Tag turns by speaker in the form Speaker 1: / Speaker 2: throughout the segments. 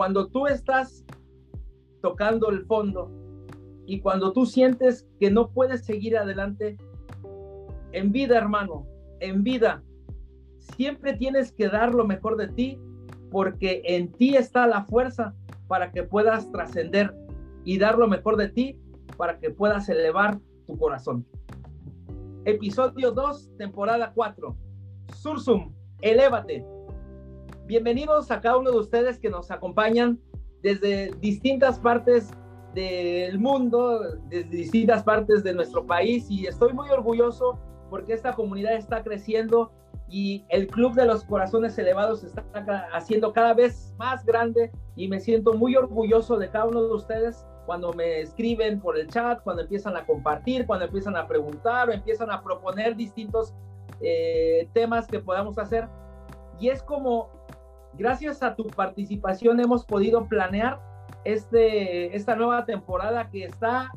Speaker 1: cuando tú estás tocando el fondo y cuando tú sientes que no puedes seguir adelante, en vida, hermano, en vida, siempre tienes que dar lo mejor de ti porque en ti está la fuerza para que puedas trascender y dar lo mejor de ti para que puedas elevar tu corazón. Episodio 2, temporada 4. Sursum, elévate. Bienvenidos a cada uno de ustedes que nos acompañan desde distintas partes del mundo, desde distintas partes de nuestro país y estoy muy orgulloso porque esta comunidad está creciendo y el Club de los Corazones Elevados está haciendo cada vez más grande y me siento muy orgulloso de cada uno de ustedes cuando me escriben por el chat, cuando empiezan a compartir, cuando empiezan a preguntar o empiezan a proponer distintos eh, temas que podamos hacer. Y es como, gracias a tu participación hemos podido planear este, esta nueva temporada que está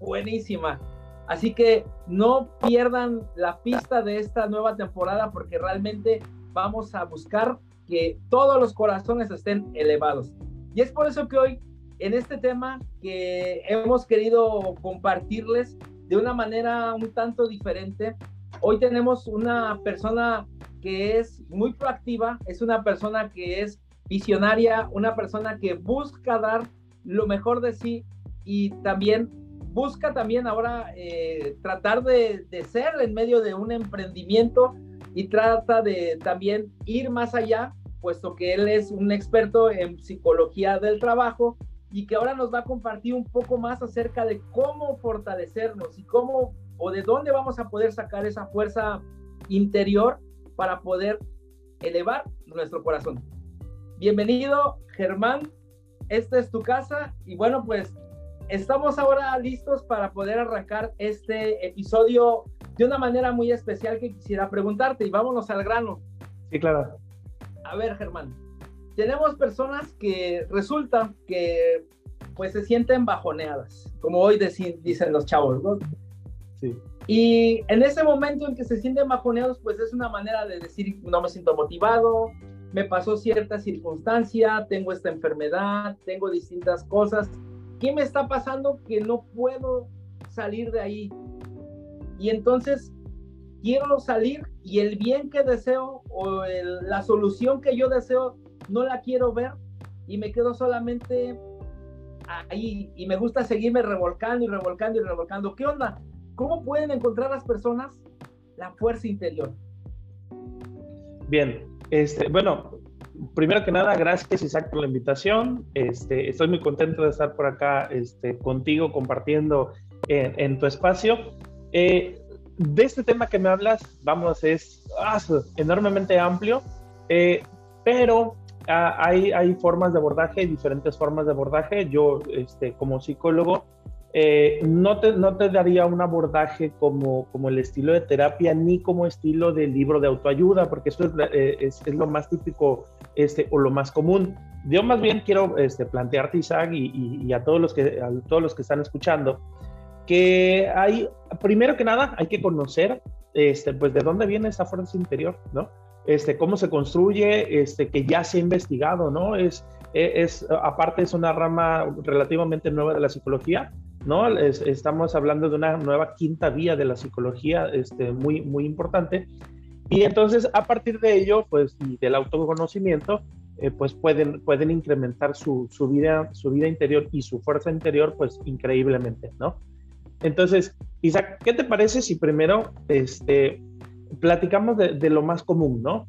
Speaker 1: buenísima. Así que no pierdan la pista de esta nueva temporada porque realmente vamos a buscar que todos los corazones estén elevados. Y es por eso que hoy, en este tema que hemos querido compartirles de una manera un tanto diferente, hoy tenemos una persona que es muy proactiva, es una persona que es visionaria, una persona que busca dar lo mejor de sí y también busca también ahora eh, tratar de, ser en medio de un emprendimiento y trata de también ir más allá, puesto que él es un experto en psicología del trabajo y que ahora nos va a compartir un poco más acerca de cómo fortalecernos y cómo o de dónde vamos a poder sacar esa fuerza interior para poder elevar nuestro corazón. Bienvenido, Germán. Esta es tu casa y bueno, pues estamos ahora listos para poder arrancar este episodio de una manera muy especial que quisiera preguntarte y vámonos al grano.
Speaker 2: Sí, claro.
Speaker 1: A ver, Germán, tenemos personas que resulta que pues se sienten bajoneadas, como hoy dicen los chavos, ¿no?
Speaker 2: Sí.
Speaker 1: Y en ese momento en que se sienten bajoneados, pues es una manera de decir, no me siento motivado, me pasó cierta circunstancia, tengo esta enfermedad, tengo distintas cosas ¿qué me está pasando que no puedo salir de ahí? Y entonces quiero salir y el bien que deseo o la solución que yo deseo no la quiero ver y me quedo solamente ahí y me gusta seguirme revolcando y revolcando y revolcando. ¿Qué onda? ¿Cómo pueden encontrar las personas la fuerza interior?
Speaker 2: Bien, este, bueno, primero que nada, gracias Isaac por la invitación. Este, estoy muy contento de estar por acá este, contigo compartiendo en, tu espacio. Eh, de este tema que me hablas, vamos, es ah, enormemente amplio, eh, pero ah, hay, hay formas de abordaje, diferentes formas de abordaje. Yo, este, como psicólogo, eh, no, te, no te daría un abordaje como, como el estilo de terapia ni como estilo de libro de autoayuda, porque eso es, eh, es, lo más típico este, o lo más común. Yo más bien quiero este, plantearte, Isaac, y, y, a, todos los que, a todos los que están escuchando, que hay, primero que nada, hay que conocer este, pues de dónde viene esa fuerza interior, ¿no? Este, cómo se construye, este, que ya se ha investigado, ¿no? Es, es, aparte es una rama relativamente nueva de la psicología, ¿no? estamos hablando de una nueva quinta vía de la psicología este, muy, muy importante. Y entonces, a partir de ello, pues, y del autoconocimiento, eh, pues pueden, pueden incrementar su, su, vida, su vida interior y su fuerza interior, pues, increíblemente, ¿no? Entonces, Isaac, ¿qué te parece si primero este, platicamos de, de lo más común, ¿no?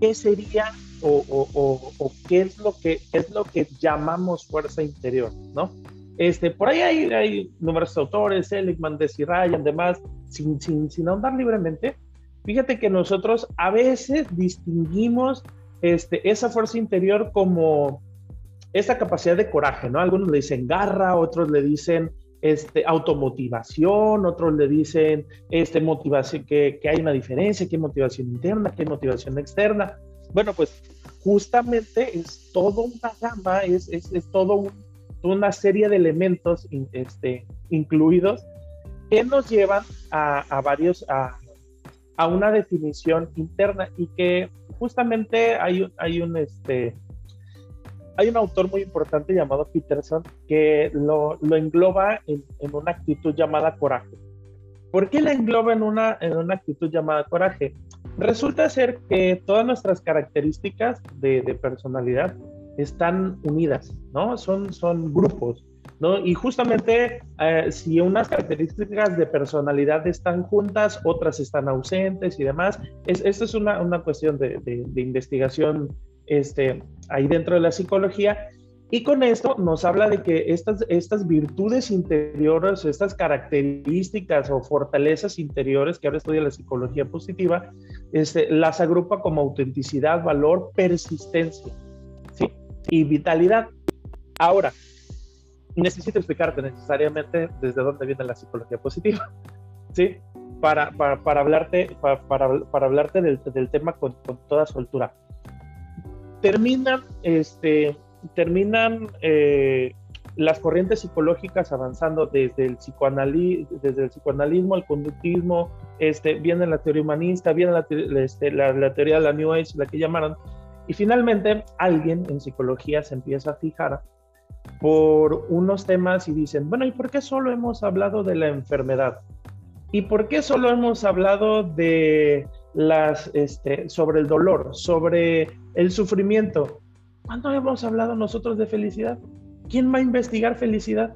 Speaker 2: ¿Qué sería o, o, o, qué, es lo que, es lo que llamamos fuerza interior, ¿no? Este, por ahí hay, hay numerosos autores, Seligman, Desi Ryan, demás, sin, sin, sin ahondar libremente. Fíjate que nosotros a veces distinguimos este, esa fuerza interior como esa capacidad de coraje, ¿no? Algunos le dicen garra, otros le dicen este, automotivación, otros le dicen este, motivación, que, que hay una diferencia, que hay motivación interna, que hay motivación externa. Bueno, pues justamente es todo una gama, es, es, es todo un, una serie de elementos este, incluidos que nos llevan a, varios, a, una definición interna y que justamente hay, hay un, este, hay un autor muy importante llamado Peterson que lo, lo engloba en, una actitud llamada coraje. ¿Por qué la engloba en una, en una actitud llamada coraje? Resulta ser que todas nuestras características de personalidad están unidas, ¿no? Son, son grupos, ¿no? Y justamente eh, si unas características de personalidad están juntas, otras están ausentes y demás, es, esto es una, una cuestión de, de, investigación este, ahí dentro de la psicología. Y con esto nos habla de que estas, estas virtudes interiores, estas características o fortalezas interiores que ahora estudia la psicología positiva, este, las agrupa como autenticidad, valor, persistencia. Y vitalidad. Ahora, necesito explicarte necesariamente desde dónde viene la psicología positiva, ¿sí? Para, para, para hablarte, para, para, hablarte del, del tema con, con toda soltura terminan, este, terminan eh, las corrientes psicológicas avanzando desde el, desde el psicoanalismo al conductismo, este, viene la teoría humanista, viene la, este, la, la, teoría de la New Age, la que llamaron, y finalmente alguien en psicología se empieza a fijar por unos temas y dicen, bueno, ¿y por qué solo hemos hablado de la enfermedad? ¿Y por qué solo hemos hablado de las, este, sobre el dolor, sobre el sufrimiento. ¿Cuándo hemos hablado nosotros de felicidad? ¿Quién va a investigar felicidad?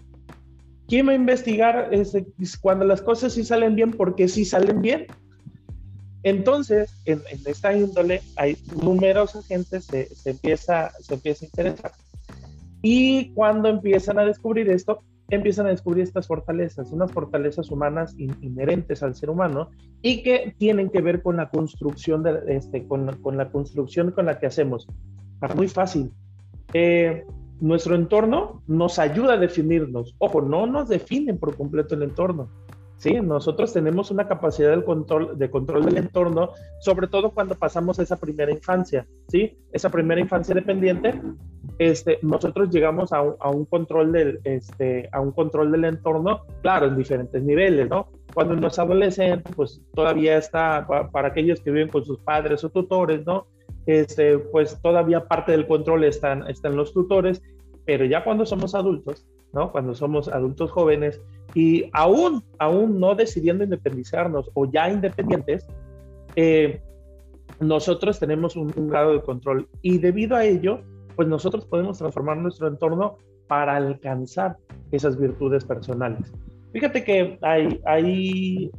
Speaker 2: ¿Quién va a investigar este, cuando las cosas sí salen bien porque sí salen bien? Entonces, en, en esta índole hay numerosa gente se, se, empieza, se empieza a interesar. Y cuando empiezan a descubrir esto, empiezan a descubrir estas fortalezas, unas fortalezas humanas in, inherentes al ser humano y que tienen que ver con la construcción, de, este, con, con la construcción con la que hacemos. Es muy fácil. Eh, nuestro entorno nos ayuda a definirnos. Ojo, no nos definen por completo el entorno. ¿Sí? Nosotros tenemos una capacidad de control, de control del entorno, sobre todo cuando pasamos esa primera infancia, ¿sí? Esa primera infancia dependiente, este, nosotros llegamos a un, control del, este, a un control del entorno, claro, en diferentes niveles, ¿no? Cuando uno es adolescente, pues todavía está, para aquellos que viven con sus padres o tutores, ¿no? Este, pues todavía parte del control están, están los tutores, pero ya cuando somos adultos, ¿no? Cuando somos adultos jóvenes y aún, aún no decidiendo independizarnos o ya independientes, eh, nosotros tenemos un, un, grado de control y debido a ello, pues nosotros podemos transformar nuestro entorno para alcanzar esas virtudes personales. Fíjate que hay, hay,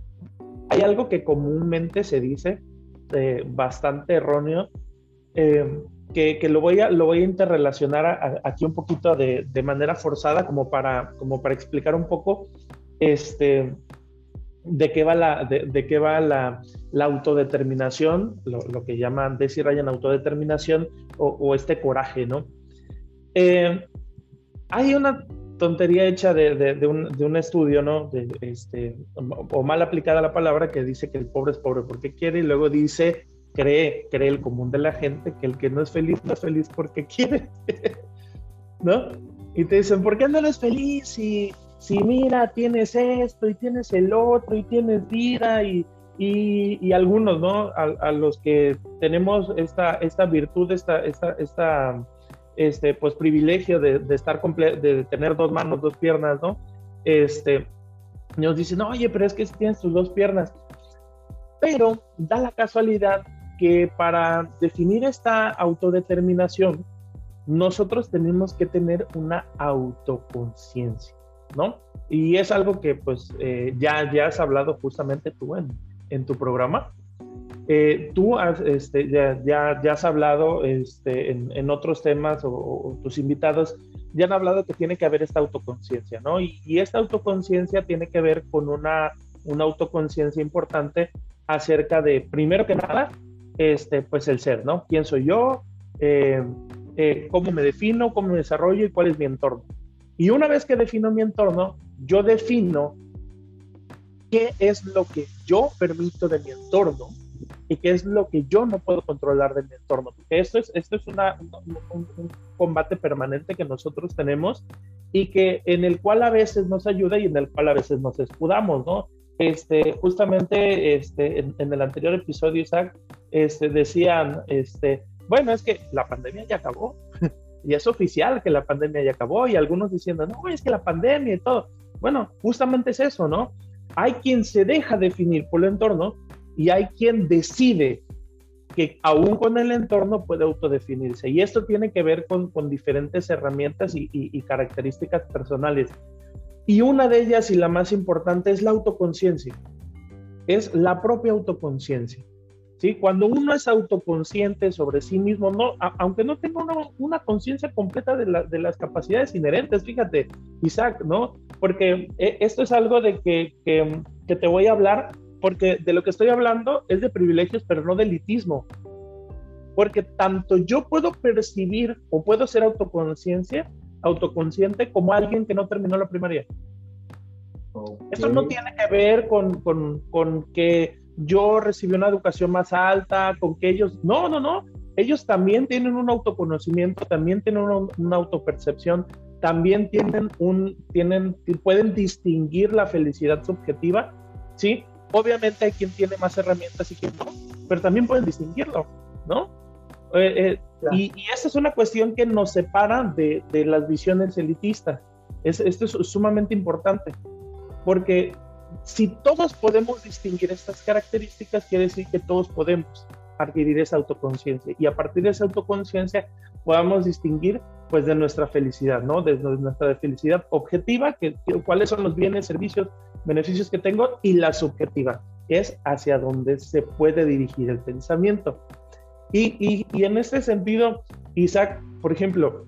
Speaker 2: hay algo que comúnmente se dice, eh, bastante erróneo, eh, que, que, lo, voy a, lo voy a interrelacionar a, a, aquí un poquito de, de, manera forzada, como para, como para explicar un poco este, de qué va la, de, de qué va la, la autodeterminación, lo, lo, que llaman Desi Ryan autodeterminación o, o, este coraje, ¿no? Eh, hay una tontería hecha de, de, un, un, estudio, ¿no? Este, o mal aplicada la palabra que dice que el pobre es pobre porque quiere y luego dice cree, cree el común de la gente que el que no es feliz no es feliz porque quiere, ¿no? Y te dicen, ¿por qué no eres feliz si, si mira, tienes esto y tienes el otro y tienes vida y, y, y algunos, ¿no? A, a, los que tenemos esta, esta virtud, esta, esta, esta este, pues privilegio de, de estar de tener dos manos, dos piernas, ¿no? Este, nos dicen, oye, pero es que tienes tus dos piernas. Pero da la casualidad que para definir esta autodeterminación, nosotros tenemos que tener una autoconciencia, ¿no? Y es algo que pues eh, ya, ya has hablado justamente tú en, en tu programa. Eh, tú has, este, ya, ya, ya, has hablado este, en, en, otros temas o, o, tus invitados ya han hablado que tiene que haber esta autoconciencia, ¿no? Y, y esta autoconciencia tiene que ver con una, una autoconciencia importante acerca de, primero que nada, este, pues el ser, ¿no? ¿Quién soy yo? Eh, eh, ¿Cómo me defino? ¿Cómo me desarrollo? ¿Y cuál es mi entorno? Y una vez que defino mi entorno, yo defino qué es lo que yo permito de mi entorno y qué es lo que yo no puedo controlar de mi entorno. Esto es, esto es un, un, combate permanente que nosotros tenemos y que en el cual a veces nos ayuda y en el cual a veces nos escudamos, ¿no? Este, justamente este, en, en el anterior episodio, Isaac, este, decían, este, bueno, es que la pandemia ya acabó. y es oficial que la pandemia ya acabó y algunos diciendo, no, es que la pandemia y todo. Bueno, justamente es eso, ¿no? Hay quien se deja definir por el entorno y hay quien decide que aún con el entorno puede autodefinirse. Y esto tiene que ver con, diferentes herramientas y, características personales. Y una de ellas y la más importante es la autoconciencia. Es la propia autoconciencia. ¿Sí? Cuando uno es autoconsciente sobre sí mismo, no, aunque no tenga una, una conciencia completa de, la, de, las capacidades inherentes, fíjate, Isaac, ¿no? Porque eh, esto es algo de que, que, que te voy a hablar porque de lo que estoy hablando es de privilegios, pero no de elitismo. Porque tanto yo puedo percibir o puedo ser autoconciencia, autoconsciente como alguien que no terminó la primaria. Esto no tiene que ver con, con, con, que yo recibí una educación más alta, con que ellos, no, no, no, ellos también tienen un autoconocimiento, también tienen una, una autopercepción, también tienen un, tienen, pueden distinguir la felicidad subjetiva, ¿sí? Obviamente hay quien tiene más herramientas y quien no, pero también pueden distinguirlo, ¿no? Eh, eh, y, y, esa es una cuestión que nos separa de, las visiones elitistas. Es, esto es sumamente importante, porque si todos podemos distinguir estas características, quiere decir que todos podemos adquirir esa autoconciencia y a partir de esa autoconciencia podamos distinguir pues de nuestra felicidad, ¿no? De, nuestra felicidad objetiva, que, cuáles son los bienes, servicios, beneficios que tengo y la subjetiva, que es hacia dónde se puede dirigir el pensamiento. Y, y, y en este sentido, Isaac, por ejemplo,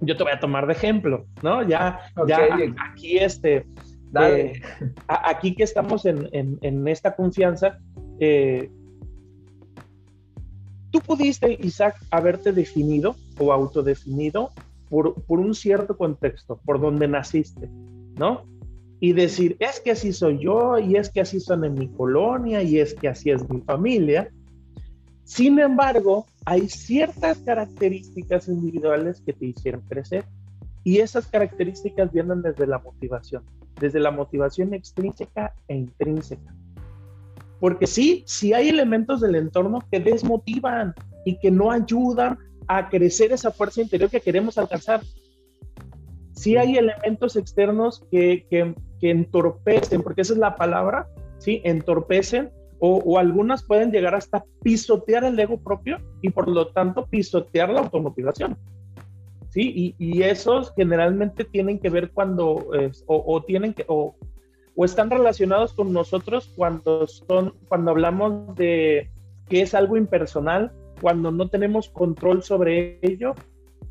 Speaker 2: yo te voy a tomar de ejemplo, ¿no? Ya, ya aquí este, eh, aquí que estamos en, en, en esta confianza, eh, tú pudiste, Isaac, haberte definido o autodefinido por, por un cierto contexto, por donde naciste, ¿no? Y decir, es que así soy yo, y es que así son en mi colonia, y es que así es mi familia. Sin embargo, hay ciertas características individuales que te hicieron crecer, y esas características vienen desde la motivación, desde la motivación extrínseca e intrínseca. Porque sí, sí hay elementos del entorno que desmotivan y que no ayudan a crecer esa fuerza interior que queremos alcanzar. Sí hay elementos externos que, que, que entorpecen, porque esa es la palabra, ¿sí? Entorpecen o, o, algunas pueden llegar hasta pisotear el ego propio y por lo tanto pisotear la automotivación. ¿Sí? Y, y esos generalmente tienen que ver cuando, o, o, tienen que, o, o están relacionados con nosotros cuando son, cuando hablamos de que es algo impersonal, cuando no tenemos control sobre ello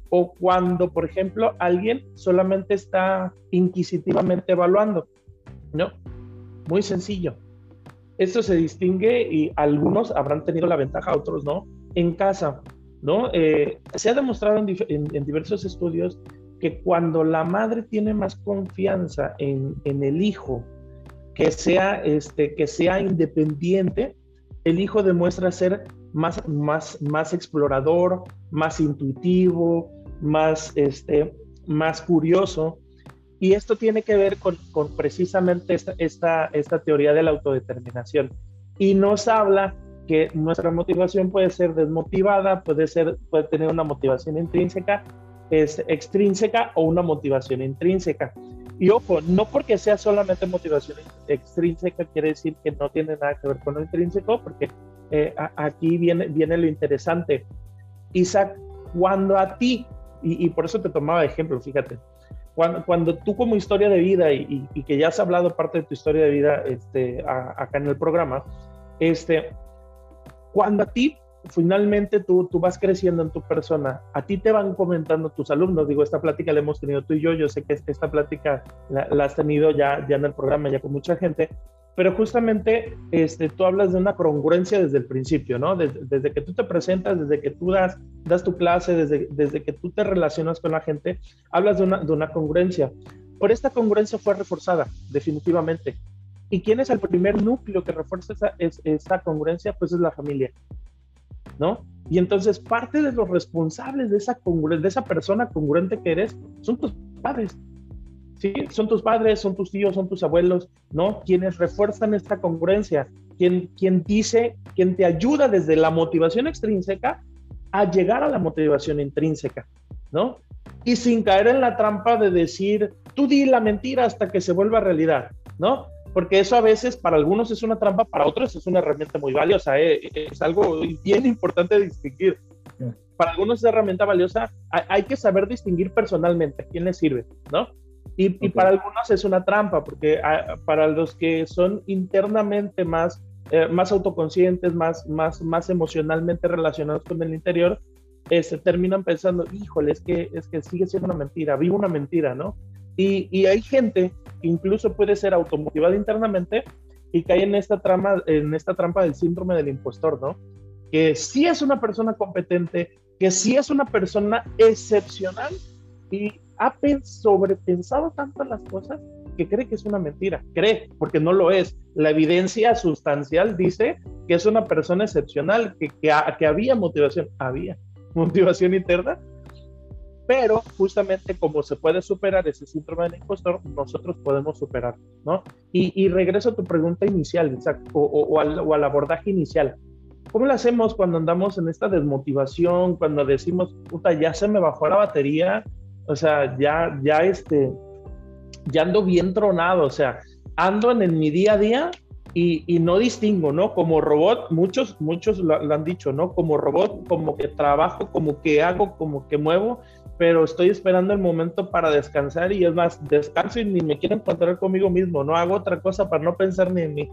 Speaker 2: o cuando, por ejemplo, alguien solamente está inquisitivamente evaluando. ¿No? Muy sencillo. Esto se distingue y algunos habrán tenido la ventaja, otros no, en casa. ¿no? Eh, se ha demostrado en, diversos estudios que cuando la madre tiene más confianza en, en el hijo que sea, este, que sea independiente, el hijo demuestra ser más, más, más explorador, más intuitivo, más, este, más curioso. Y esto tiene que ver con, con precisamente esta, esta, esta teoría de la autodeterminación. Y nos habla que nuestra motivación puede ser desmotivada, puede, ser, puede tener una motivación intrínseca, es extrínseca o una motivación intrínseca. Y ojo, no porque sea solamente motivación extrínseca quiere decir que no tiene nada que ver con lo intrínseco, porque eh, aquí viene, viene lo interesante. Isaac, cuando a ti, y, por eso te tomaba ejemplo, fíjate, cuando, cuando tú como historia de vida y, y, que ya has hablado parte de tu historia de vida este, a, acá en el programa, este, cuando a ti finalmente tú, tú vas creciendo en tu persona, a ti te van comentando tus alumnos, digo, esta plática la hemos tenido tú y yo, yo sé que esta plática la, la has tenido ya, ya en el programa, ya con mucha gente, pero justamente este, tú hablas de una congruencia desde el principio, ¿no? Desde, que tú te presentas, desde que tú das, das tu clase, desde, desde que tú te relacionas con la gente, hablas de una, de una congruencia. Por esta congruencia fue reforzada, definitivamente. ¿Y quién es el primer núcleo que refuerza esa, esa congruencia? Pues es la familia. ¿no? Y entonces parte de los responsables de esa, de esa persona congruente que eres son tus padres. ¿Sí? Son tus padres, son tus tíos, son tus abuelos, ¿no? Quienes refuerzan esta congruencia, quien, quien dice, quien te ayuda desde la motivación extrínseca a llegar a la motivación intrínseca. ¿no? Y sin caer en la trampa de decir, tú di la mentira hasta que se vuelva realidad, ¿no? Porque eso a veces para algunos es una trampa, para otros es una herramienta muy valiosa, ¿eh? es algo bien importante distinguir. Para algunos es herramienta valiosa, hay, que saber distinguir personalmente a quién le sirve, ¿no? Y, para algunos es una trampa, porque ah, para los que son internamente más, eh, más autoconscientes, más, más, más emocionalmente relacionados con el interior, se este, terminan pensando, híjole, es que, es que sigue siendo una mentira, vivo una mentira, ¿no? Y, y hay gente que incluso puede ser automotivada internamente y cae en esta, trama, en esta trampa del síndrome del impostor, ¿no? Que sí es una persona competente, que sí es una persona excepcional y ha sobrepensado tanto las cosas que cree que es una mentira. Cree, porque no lo es. La evidencia sustancial dice que es una persona excepcional, que, que, que había motivación. Había motivación interna, pero justamente como se puede superar ese síndrome del impostor, nosotros podemos superar, ¿no? Y, regreso a tu pregunta inicial, Isaac, o, al, o, al, abordaje inicial. ¿Cómo lo hacemos cuando andamos en esta desmotivación, cuando decimos, puta, ya se me bajó la batería, o sea, ya, ya este, ya ando bien tronado, o sea, ando en, mi día a día y, no distingo, ¿no? Como robot, muchos, muchos lo, han dicho, ¿no? Como robot, como que trabajo, como que hago, como que muevo, pero estoy esperando el momento para descansar y es más, descanso y ni me quiero encontrar conmigo mismo, no hago otra cosa para no pensar ni en mí.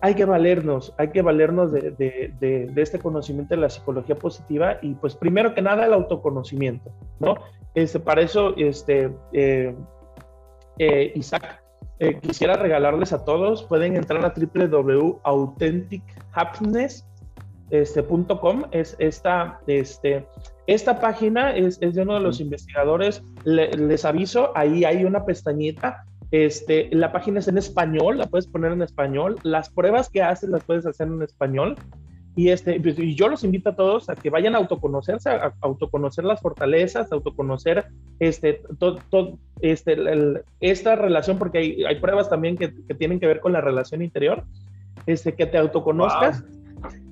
Speaker 2: Hay que valernos, hay que valernos de, de, de, este conocimiento de la psicología positiva y pues primero que nada el autoconocimiento, ¿no? Este, para eso, este, eh, eh, Isaac, eh, quisiera regalarles a todos, pueden entrar a www.authentichappiness.com, es esta, este, esta página es, es, de uno de los investigadores, les aviso, ahí hay una pestañita, este, la página es en español, la puedes poner en español, las pruebas que haces las puedes hacer en español, y, este, pues, y yo los invito a todos a que vayan a autoconocerse, a, autoconocer las fortalezas, a autoconocer este, este, esta relación, porque hay, hay pruebas también que, que, tienen que ver con la relación interior, este, que te autoconozcas.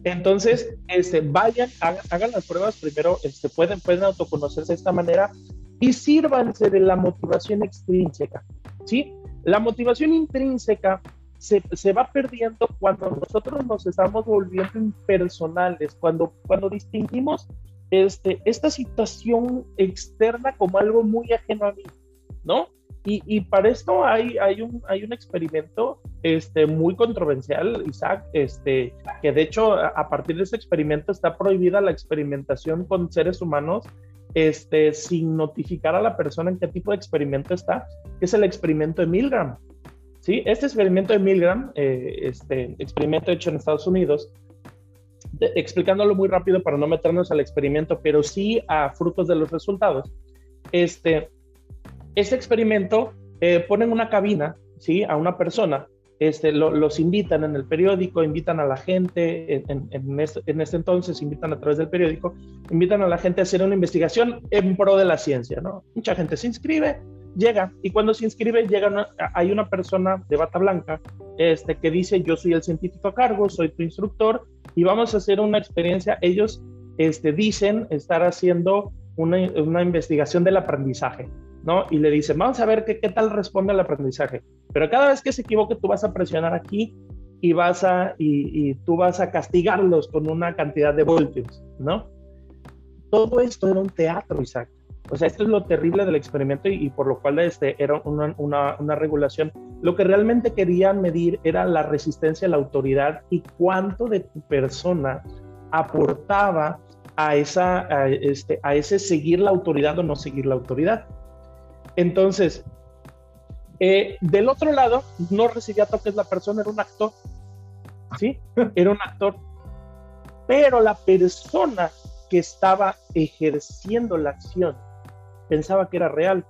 Speaker 2: Entonces, este, vayan, hagan, las pruebas primero, este, pueden, pueden autoconocerse de esta manera y sírvanse de la motivación extrínseca, ¿sí? La motivación intrínseca se, va perdiendo cuando nosotros nos estamos volviendo impersonales, cuando, cuando distinguimos este, esta situación externa como algo muy ajeno a mí, ¿no? Y, y, para esto hay, hay, un, hay un experimento este, muy controversial, Isaac, este, que de hecho a, partir de ese experimento está prohibida la experimentación con seres humanos este, sin notificar a la persona en qué tipo de experimento está, que es el experimento de Milgram. ¿sí? Este experimento de Milgram, eh, este experimento hecho en Estados Unidos, explicándolo muy rápido para no meternos al experimento, pero sí a frutos de los resultados. Este, este experimento eh, ponen una cabina, ¿sí? A una persona, este, los invitan en el periódico, invitan a la gente, en, en, este, en, este, entonces invitan a través del periódico, invitan a la gente a hacer una investigación en pro de la ciencia, ¿no? Mucha gente se inscribe, llega y cuando se inscribe llega hay una persona de bata blanca este, que dice yo soy el científico a cargo, soy tu instructor y vamos a hacer una experiencia. Ellos este, dicen estar haciendo una, una investigación del aprendizaje, ¿no? Y le dicen, vamos a ver qué, qué tal responde al aprendizaje. Pero cada vez que se equivoque tú vas a presionar aquí y vas a, y, tú vas a castigarlos con una cantidad de voltios, ¿no? Todo esto era un teatro, Isaac. O sea, esto es lo terrible del experimento y, por lo cual este, era una, una, una, regulación. Lo que realmente querían medir era la resistencia a la autoridad y cuánto de tu persona aportaba a, esa, a, este, a ese seguir la autoridad o no seguir la autoridad. Entonces, eh, del otro lado, no recibía toques la persona, era un actor. ¿Sí? Era un actor. Pero la persona que estaba ejerciendo la acción pensaba que era real.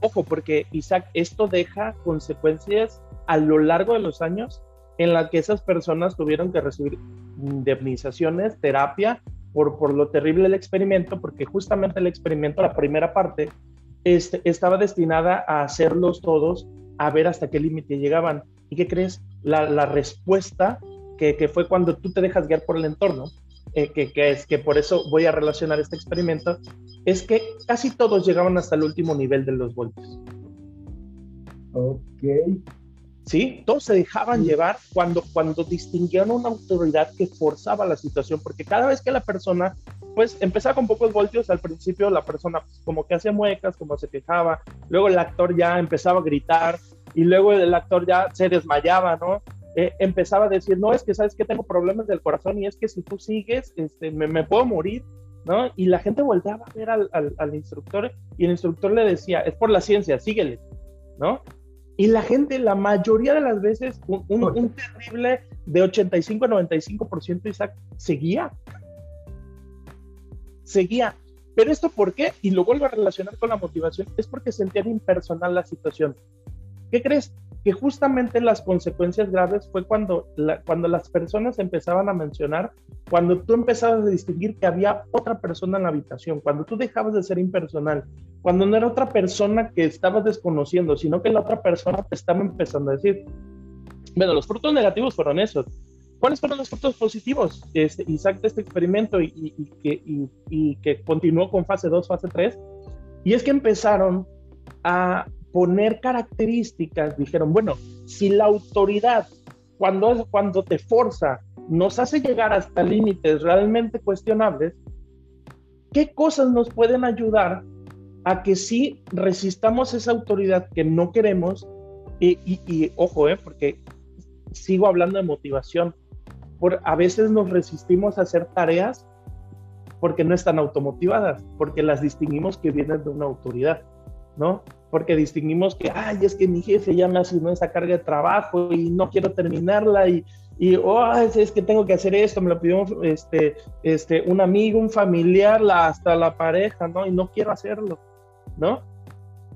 Speaker 2: Ojo, porque Isaac, esto deja consecuencias a lo largo de los años en las que esas personas tuvieron que recibir indemnizaciones, terapia, por, por lo terrible del experimento, porque justamente el experimento, la primera parte, este, estaba destinada a hacerlos todos a ver hasta qué límite llegaban. ¿Y qué crees? La, la respuesta, que, que, fue cuando tú te dejas guiar por el entorno, eh, que, que, es que por eso voy a relacionar este experimento, es que casi todos llegaban hasta el último nivel de los voltios.
Speaker 1: Ok.
Speaker 2: ¿sí? Todos se dejaban llevar cuando, cuando distinguían una autoridad que forzaba la situación, porque cada vez que la persona, pues empezaba con pocos voltios, al principio la persona pues, como que hacía muecas, como se quejaba, luego el actor ya empezaba a gritar y luego el actor ya se desmayaba, ¿no? Eh, empezaba a decir, no, es que sabes que tengo problemas del corazón y es que si tú sigues, este, me, me puedo morir, ¿no? Y la gente volteaba a ver al, al, al instructor y el instructor le decía, es por la ciencia, síguele, ¿no? Y la gente, la mayoría de las veces, un, un, terrible de 85 a 95% Isaac seguía. Seguía. Pero esto por qué? Y lo vuelvo a relacionar con la motivación, es porque sentían impersonal la situación. ¿Qué crees? que justamente las consecuencias graves fue cuando, cuando las personas empezaban a mencionar, cuando tú empezabas a distinguir que había otra persona en la habitación, cuando tú dejabas de ser impersonal, cuando no era otra persona que estabas desconociendo, sino que la otra persona te estaba empezando a decir. Bueno, los frutos negativos fueron esos. ¿Cuáles fueron los frutos positivos? Este, Isaac de este experimento y, y, que, y, que continuó con fase 2, fase 3, y es que empezaron a poner características, dijeron, bueno, si la autoridad cuando, cuando te forza nos hace llegar hasta límites realmente cuestionables, ¿qué cosas nos pueden ayudar a que sí resistamos esa autoridad que no queremos? Y, y, ojo, eh, porque sigo hablando de motivación. Por, a veces nos resistimos a hacer tareas porque no están automotivadas, porque las distinguimos que vienen de una autoridad, ¿no? porque distinguimos que, ay, es que mi jefe ya me asignó esa carga de trabajo y no quiero terminarla y, y oh, es que tengo que hacer esto, me lo pidió este, este, un amigo, un familiar, la, hasta la pareja, ¿no? Y no quiero hacerlo, ¿no?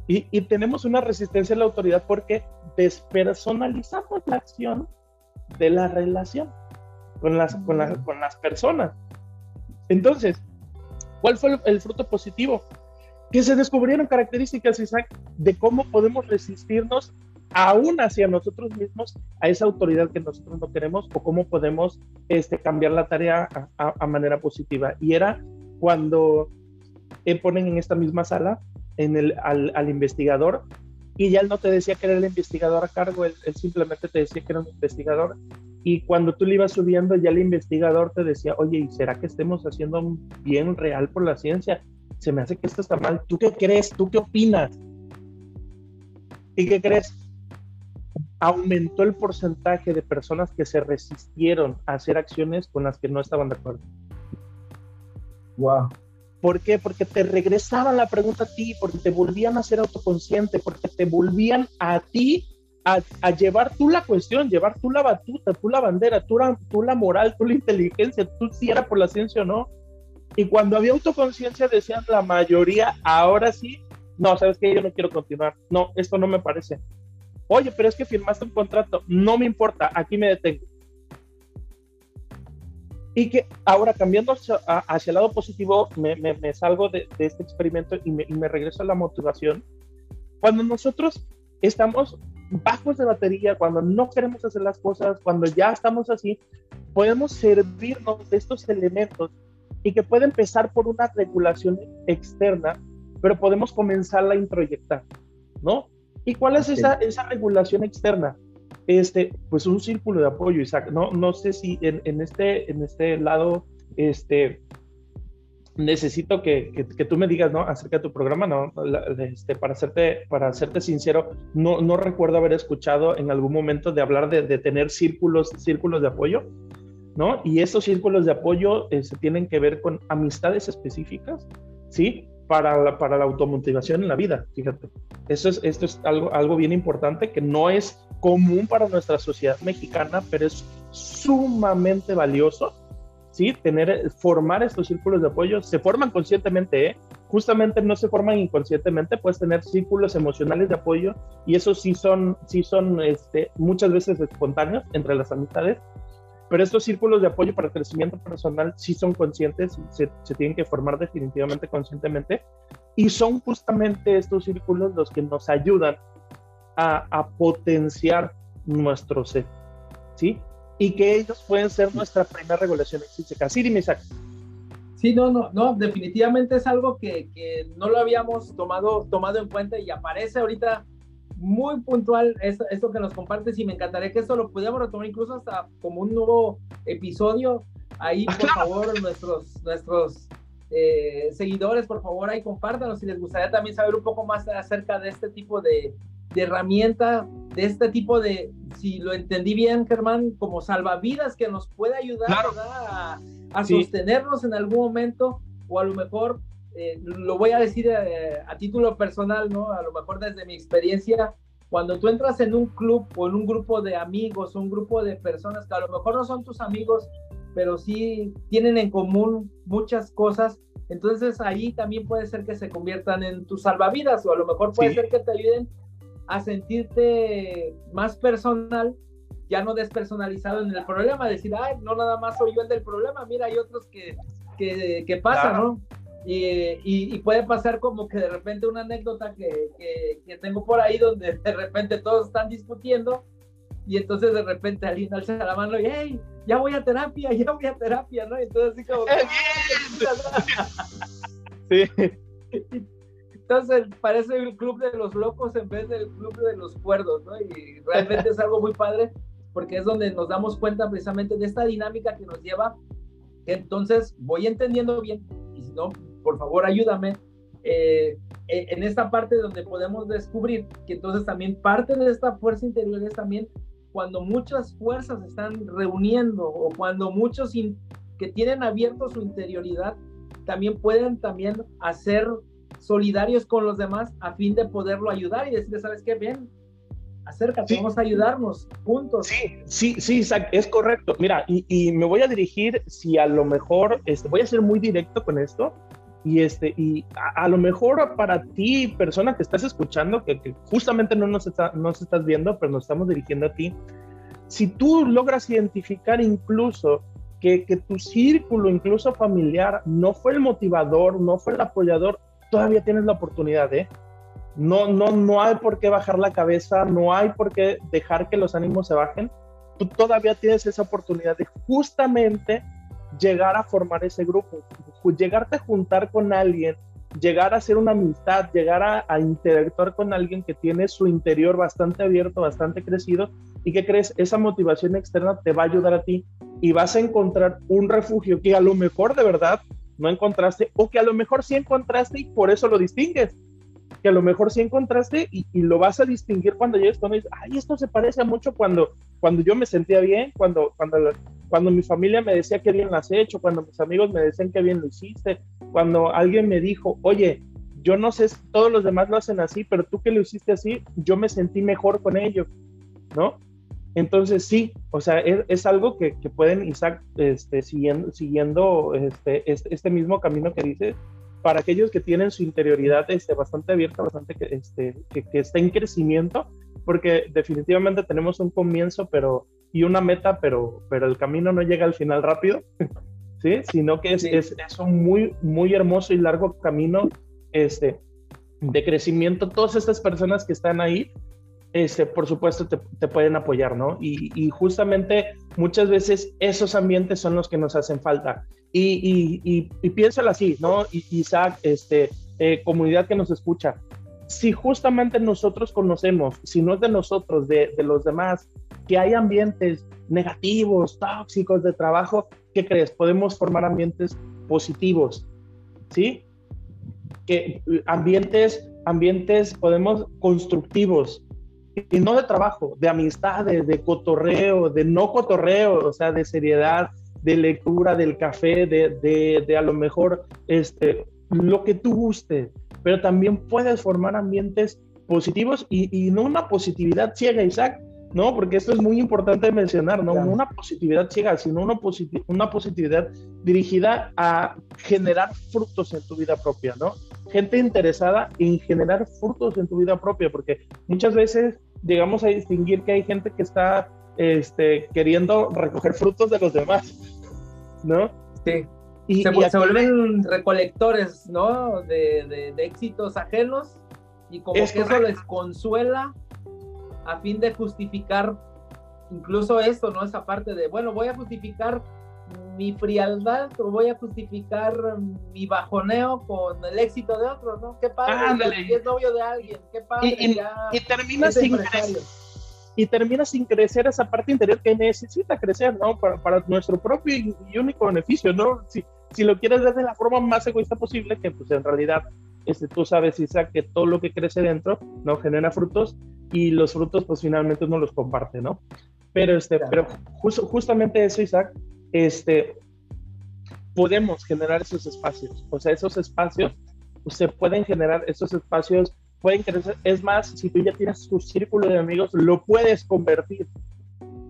Speaker 2: Y, y tenemos una resistencia a la autoridad porque despersonalizamos la acción de la relación con las, con, con las personas. Entonces, ¿cuál fue el fruto positivo? que se descubrieron características, Isaac, de cómo podemos resistirnos aún hacia nosotros mismos a esa autoridad que nosotros no queremos o cómo podemos este, cambiar la tarea a, manera positiva. Y era cuando eh, ponen en esta misma sala en el, al, investigador y ya él no te decía que era el investigador a cargo, él, simplemente te decía que era un investigador. Y cuando tú le ibas subiendo, ya el investigador te decía, oye, ¿y será que estemos haciendo un bien real por la ciencia? se me hace que esto está mal. ¿Tú qué crees? ¿Tú qué opinas? ¿Y qué crees? Aumentó el porcentaje de personas que se resistieron a hacer acciones con las que no estaban de acuerdo.
Speaker 1: Wow.
Speaker 2: ¿Por qué? Porque te regresaban la pregunta a ti, porque te volvían a ser autoconsciente, porque te volvían a ti a, llevar tú la cuestión, llevar tú la batuta, tú la bandera, tú la, tú la moral, tú la inteligencia, tú si era por la ciencia o no. Y cuando había autoconciencia decían la mayoría, ahora sí, no, sabes que yo no quiero continuar, no, esto no me parece. Oye, pero es que firmaste un contrato, no me importa, aquí me detengo. Y que ahora cambiando hacia, el lado positivo, me, me, salgo de, de, este experimento y me, y me regreso a la motivación. Cuando nosotros estamos bajos de batería, cuando no queremos hacer las cosas, cuando ya estamos así, podemos servirnos de estos elementos y que puede empezar por una regulación externa, pero podemos comenzarla a introyectar, ¿no? ¿Y cuál es esa, esa regulación externa? Este, pues un círculo de apoyo, Isaac. No, no sé si en, en este, en este lado, este, necesito que, que, tú me digas, ¿no? Acerca de tu programa, ¿no? Este, para, hacerte, para hacerte sincero, no, no recuerdo haber escuchado en algún momento de hablar de, de tener círculos, círculos de apoyo. ¿no? Y esos círculos de apoyo se tienen que ver con amistades específicas, ¿sí? Para la, para la automotivación en la vida, fíjate. Eso es, esto es algo, algo bien importante que no es común para nuestra sociedad mexicana, pero es sumamente valioso, ¿sí? Tener, formar estos círculos de apoyo, se forman conscientemente, ¿eh? Justamente no se forman inconscientemente, puedes tener círculos emocionales de apoyo y esos sí son, sí son este, muchas veces espontáneos entre las amistades pero estos círculos de apoyo para crecimiento personal sí son conscientes, se, se tienen que formar definitivamente conscientemente y son justamente estos círculos los que nos ayudan a, a potenciar nuestro ser, ¿sí? Y que ellos pueden ser nuestra primera regulación exística. Sí, dime, Isaac.
Speaker 1: Sí, no, no, no, definitivamente es algo que, que, no lo habíamos tomado, tomado en cuenta y aparece ahorita muy puntual esto, esto que nos compartes y me encantaría que esto lo pudiéramos retomar incluso hasta como un nuevo episodio. Ahí, por favor, nuestros, nuestros eh, seguidores, por favor, ahí compártanos si les gustaría también saber un poco más acerca de este tipo de, de herramienta, de este tipo de, si lo entendí bien, Germán, como salvavidas que nos puede ayudar a, a sostenernos en algún momento o a lo mejor, eh, lo voy a decir eh, a título personal, ¿no? A lo mejor desde mi experiencia, cuando tú entras en un club o en un grupo de amigos, un grupo de personas que a lo mejor no son tus amigos, pero sí tienen en común muchas cosas, entonces ahí también puede ser que se conviertan en tus salvavidas o a lo mejor puede ser que te ayuden a sentirte más personal ya no despersonalizado en el problema, decir, ay, no nada más soy yo el del problema, mira, hay otros que, que, que pasan, ¿no? Y, y, puede pasar como que de repente una anécdota que, que, tengo por ahí donde de repente todos están discutiendo y entonces de repente alguien alza la mano y, hey, ya voy a terapia, ya voy a terapia, ¿no? Entonces así como... sí. Entonces parece el club de los locos en vez del club de los cuerdos, ¿no? Y realmente es algo muy padre porque es donde nos damos cuenta precisamente de esta dinámica que nos lleva. Entonces, voy entendiendo bien, y si no, por favor, ayúdame, eh, e, en esta parte donde podemos descubrir que entonces también parte de esta fuerza interior es también cuando muchas fuerzas están reuniendo o cuando muchos que tienen abierto su interioridad también pueden también hacer solidarios con los demás a fin de poderlo ayudar y decirle, ¿sabes qué? Ven, acércate, vamos a ayudarnos juntos.
Speaker 2: Sí, sí, sí, es correcto. Mira, y, me voy a dirigir, si a lo mejor, este, voy a ser muy directo con esto, y este, y a, lo mejor para ti, persona que estás escuchando, que, justamente no nos, está, nos estás viendo, pero nos estamos dirigiendo a ti, si tú logras identificar incluso que, que tu círculo, incluso familiar, no fue el motivador, no fue el apoyador, todavía tienes la oportunidad, ¿eh? No, no, no hay por qué bajar la cabeza, no hay por qué dejar que los ánimos se bajen. Tú todavía tienes esa oportunidad de justamente llegar a formar ese grupo, llegarte a juntar con alguien, llegar a hacer una amistad, llegar a, a, interactuar con alguien que tiene su interior bastante abierto, bastante crecido y que crees esa motivación externa te va a ayudar a ti y vas a encontrar un refugio que a lo mejor de verdad no encontraste o que a lo mejor sí encontraste y por eso lo distingues que a lo mejor sí encontraste y, lo vas a distinguir cuando llegues con ellos. Ay, esto se parece mucho cuando, cuando yo me sentía bien, cuando, cuando, cuando mi familia me decía que bien lo has hecho, cuando mis amigos me decían que bien lo hiciste, cuando alguien me dijo, oye, yo no sé, todos los demás lo hacen así, pero tú que lo hiciste así, yo me sentí mejor con ello, ¿no? Entonces sí, o sea, es, algo que, que, pueden, Isaac, este, siguiendo, siguiendo este, este, este mismo camino que dices, para aquellos que tienen su interioridad este, bastante abierta, bastante que, este, que, está en crecimiento, porque definitivamente tenemos un comienzo pero, y una meta, pero, pero el camino no llega al final rápido, ¿sí? sino que es, es, es, un muy, muy hermoso y largo camino este, de crecimiento. Todas estas personas que están ahí, este, por supuesto, te, te pueden apoyar, ¿no? Y, justamente muchas veces esos ambientes son los que nos hacen falta. Y, y, piénsalo así, ¿no? Isaac, este, eh, comunidad que nos escucha, si justamente nosotros conocemos, si no es de nosotros, de, de, los demás, que hay ambientes negativos, tóxicos de trabajo, ¿qué crees? Podemos formar ambientes positivos, ¿sí? Que ambientes, ambientes podemos constructivos, y no de trabajo, de amistad, de, de cotorreo, de no cotorreo, o sea, de seriedad, de lectura, del café, de, de, a lo mejor este, lo que tú guste, pero también puedes formar ambientes positivos y, y no una positividad ciega, Isaac, ¿no? Porque esto es muy importante mencionar, ¿no? una positividad ciega, sino una, una positividad dirigida a generar frutos en tu vida propia, ¿no? Gente interesada en generar frutos en tu vida propia, porque muchas veces llegamos a distinguir que hay gente que está este, queriendo recoger frutos de los demás, ¿no?
Speaker 1: Sí. Y, se, se vuelven recolectores, ¿no? De, de, éxitos ajenos y como que eso les consuela a fin de justificar incluso esto, ¿no? Esa parte de, bueno, voy a justificar mi frialdad o voy a justificar mi bajoneo con el éxito de otros, ¿no? Qué padre, es novio de alguien, qué padre.
Speaker 2: Y, y, termina sin crecer, y termina sin crecer esa parte interior que necesita crecer, ¿no? Para, para nuestro propio y, único beneficio, ¿no? Si, si lo quieres ver de la forma más egoísta posible, que pues en realidad este, tú sabes, Isaac, que todo lo que crece dentro, ¿no? Genera frutos y los frutos pues finalmente uno los comparte, ¿no? Pero, este, pero justamente eso, Isaac, este, podemos generar esos espacios. O sea, esos espacios, se pueden generar esos espacios, pueden crecer. Es más, si tú ya tienes tu círculo de amigos, lo puedes convertir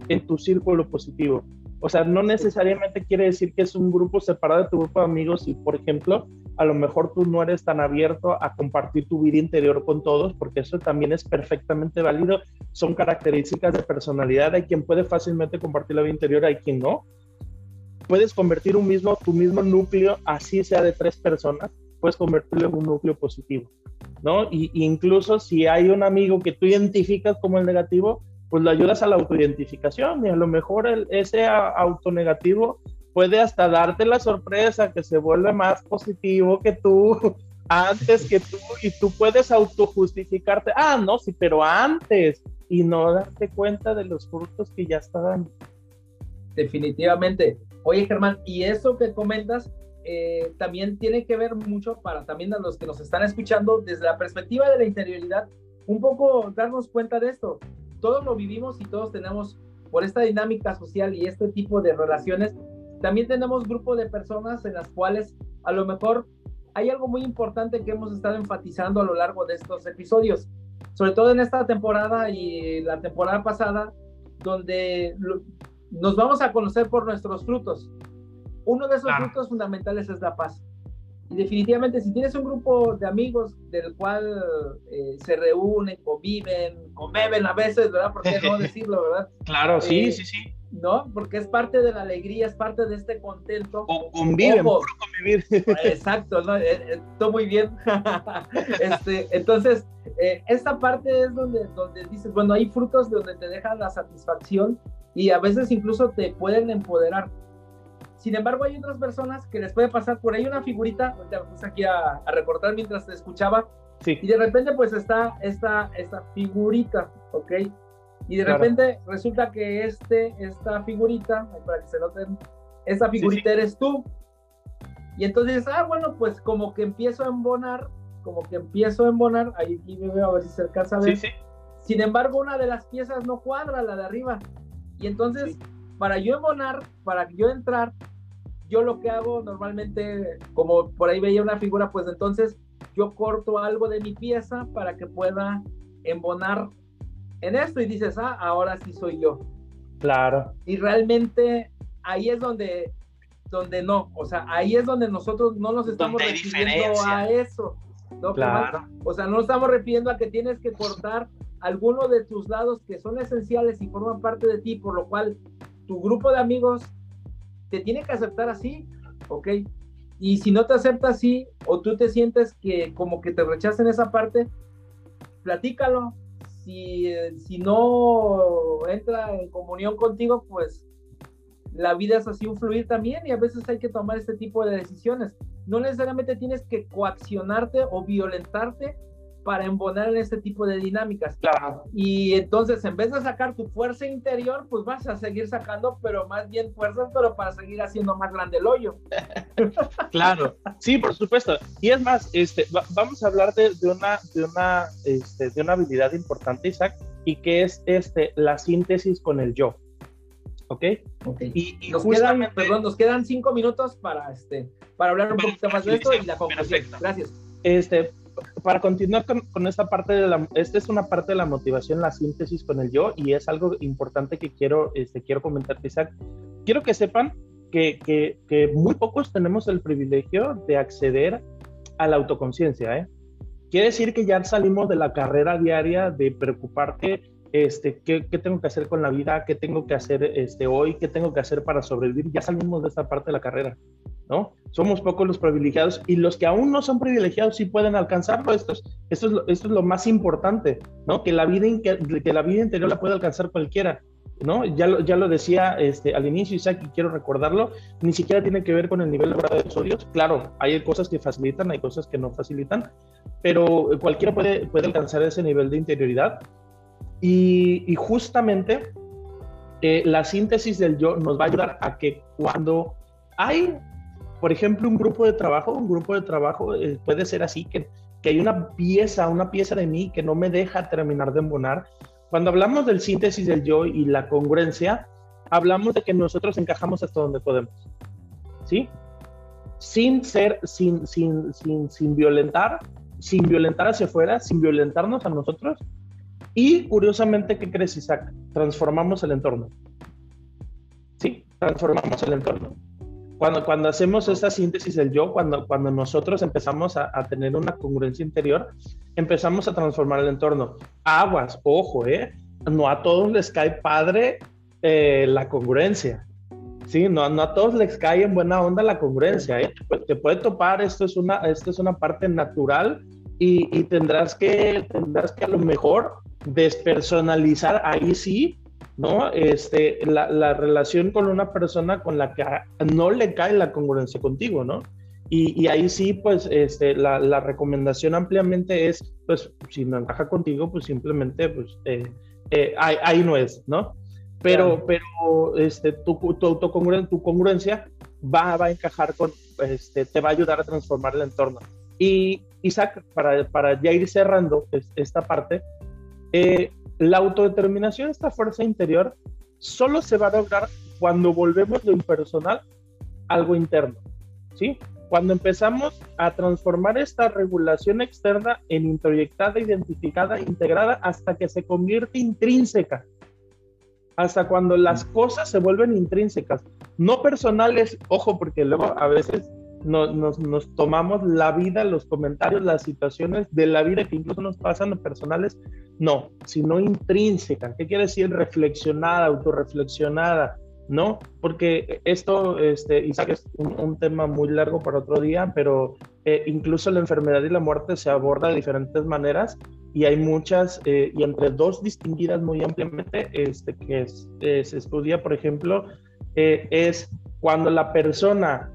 Speaker 2: en tu círculo positivo. O sea, no necesariamente quiere decir que es un grupo separado de tu grupo de amigos y, por ejemplo, a lo mejor tú no eres tan abierto a compartir tu vida interior con todos, porque eso también es perfectamente válido. Son características de personalidad. Hay quien puede fácilmente compartir la vida interior, hay quien no. Puedes convertir un mismo, tu mismo núcleo, así sea de tres personas, puedes convertirlo en un núcleo positivo, ¿no? Y, incluso si hay un amigo que tú identificas como el negativo, pues lo ayudas a la autoidentificación y a lo mejor el, ese autonegativo puede hasta darte la sorpresa que se vuelve más positivo que tú antes que tú y tú puedes autojustificarte, ah, no, sí, pero antes y no darte cuenta de los frutos que ya estaban.
Speaker 1: Definitivamente. Oye, Germán, y eso que comentas eh, también tiene que ver mucho para también a los que nos están escuchando desde la perspectiva de la interioridad, un poco darnos cuenta de esto todos lo vivimos y todos tenemos, por esta dinámica social y este tipo de relaciones, también tenemos grupo de personas en las cuales a lo mejor hay algo muy importante que hemos estado enfatizando a lo largo de estos episodios, sobre todo en esta temporada y la temporada pasada, donde nos vamos a conocer por nuestros frutos. Uno de esos frutos fundamentales es la paz. Y definitivamente, si tienes un grupo de amigos del cual eh, se reúnen, conviven, conbeben a veces, ¿verdad? ¿Por qué no decirlo, verdad?
Speaker 2: Claro, sí, eh, sí, sí.
Speaker 1: ¿No? Porque es parte de la alegría, es parte de este contento.
Speaker 2: O conviven, convivir.
Speaker 1: Exacto, ¿no? Eh, todo muy bien. este, entonces, esta parte es donde, donde dices, bueno, hay frutos donde te dejan la satisfacción y a veces incluso te pueden empoderar. Sin embargo, hay otras personas que les puede pasar por ahí una figurita, te puse aquí a, recortar mientras te escuchaba, y de repente pues está esta, esta figurita, ¿ok? Y de repente resulta que este, esta figurita, para que se noten, esta figurita eres tú. Y entonces, ah, bueno, pues como que empiezo a embonar, como que empiezo a embonar, ahí aquí me veo a ver si se alcanza a ver. Sin embargo, una de las piezas no cuadra, la de arriba. Y entonces, para yo embonar, para yo entrar, yo lo que hago normalmente, como por ahí veía una figura, pues entonces yo corto algo de mi pieza para que pueda embonar en esto y dices, ah, ahora sí soy yo.
Speaker 2: Claro.
Speaker 1: Y realmente ahí es donde, donde no, o sea, ahí es donde nosotros no nos estamos refiriendo a eso. ¿no?
Speaker 2: Claro.
Speaker 1: O sea, no nos estamos refiriendo a que tienes que cortar alguno de tus lados que son esenciales y forman parte de ti, por lo cual tu grupo de amigos te tiene que aceptar así, ¿ok? Y si no te acepta así, o tú te sientes que como que te rechazan esa parte, platícalo. Si, si no entra en comunión contigo, pues la vida es así un fluir también y a veces hay que tomar este tipo de decisiones. No necesariamente tienes que coaccionarte o violentarte para embonar en este tipo de dinámicas.
Speaker 2: Claro.
Speaker 1: Y entonces, en vez de sacar tu fuerza interior, pues vas a seguir sacando, pero más bien fuerzas, pero para seguir haciendo más grande el hoyo.
Speaker 2: claro, sí, por supuesto. Y es más, este, vamos a hablar de, una, de, una, este, de una habilidad importante, Isaac, y que es este, la síntesis con el yo. ¿Ok?
Speaker 1: okay. Y, nos, quedan, perdón, nos quedan cinco minutos para, este, para hablar un poquito más de esto y la conclusión. Gracias.
Speaker 2: Este, para continuar con, esta parte de la, esta es una parte de la motivación, la síntesis con el yo, y es algo importante que quiero, este, quiero comentarte, Isaac. Quiero que sepan que, que, que muy pocos tenemos el privilegio de acceder a la autoconciencia, ¿eh? Quiere decir que ya salimos de la carrera diaria de preocuparte este, ¿qué, ¿qué, tengo que hacer con la vida, qué tengo que hacer este, hoy, qué tengo que hacer para sobrevivir. Ya salimos de esta parte de la carrera. ¿no? Somos pocos los privilegiados y los que aún no son privilegiados sí pueden alcanzarlo. Esto es, esto es, lo, más importante, ¿no? Que la, vida, que, la vida interior la puede alcanzar cualquiera. ¿no? Ya lo, ya lo decía este, al inicio, Isaac, y quiero recordarlo, ni siquiera tiene que ver con el nivel de sodios. Claro, hay cosas que facilitan, hay cosas que no facilitan, pero cualquiera puede, puede alcanzar ese nivel de interioridad. Y, y justamente eh, la síntesis del yo nos va a ayudar a que cuando hay, por ejemplo, un grupo de trabajo, un grupo de trabajo eh, puede ser así, que, que hay una pieza, una pieza de mí que no me deja terminar de embonar, cuando hablamos del síntesis del yo y la congruencia, hablamos de que nosotros encajamos hasta donde podemos. ¿Sí? Sin ser, sin, sin, sin, sin violentar, sin violentar hacia afuera, sin violentarnos a nosotros. Y curiosamente, ¿qué crees, Isaac? Transformamos el entorno. ¿Sí? Transformamos el entorno. Cuando, cuando hacemos esa síntesis del yo, cuando, cuando nosotros empezamos a, a tener una congruencia interior, empezamos a transformar el entorno. Aguas, ojo, ¿eh? No a todos les cae padre eh, la congruencia. Sí, no, no a todos les cae en buena onda la congruencia. ¿eh? Te puede topar, esto es una, esto es una parte natural y, y, tendrás, que, tendrás que a lo mejor despersonalizar ahí sí, ¿no? Este, la, la relación con una persona con la que no le cae la congruencia contigo, ¿no? Y, ahí sí, pues este, la, la, recomendación ampliamente es, pues si no encaja contigo, pues simplemente, pues eh, eh, ahí, ahí, no es, ¿no? Pero, pero este, tu, tu, autocongruencia, tu congruencia va, va a encajar con, este, te va a ayudar a transformar el entorno. Y Isaac, para, para ya ir cerrando esta parte, eh, la autodeterminación, esta fuerza interior, solo se va a lograr cuando volvemos lo impersonal algo interno, ¿sí? Cuando empezamos a transformar esta regulación externa en introyectada, identificada, integrada, hasta que se convierte intrínseca, hasta cuando las cosas se vuelven intrínsecas, no personales, ojo, porque luego a veces nos, nos, tomamos la vida, los comentarios, las situaciones de la vida que incluso nos pasan personales, no, sino intrínseca. ¿Qué quiere decir? Reflexionada, autorreflexionada, ¿no? Porque esto, este, Isaac, es un, tema muy largo para otro día, pero eh, incluso la enfermedad y la muerte se aborda de diferentes maneras y hay muchas, eh, y entre dos distinguidas muy ampliamente, este, que eh, se estudia, por ejemplo, es cuando la persona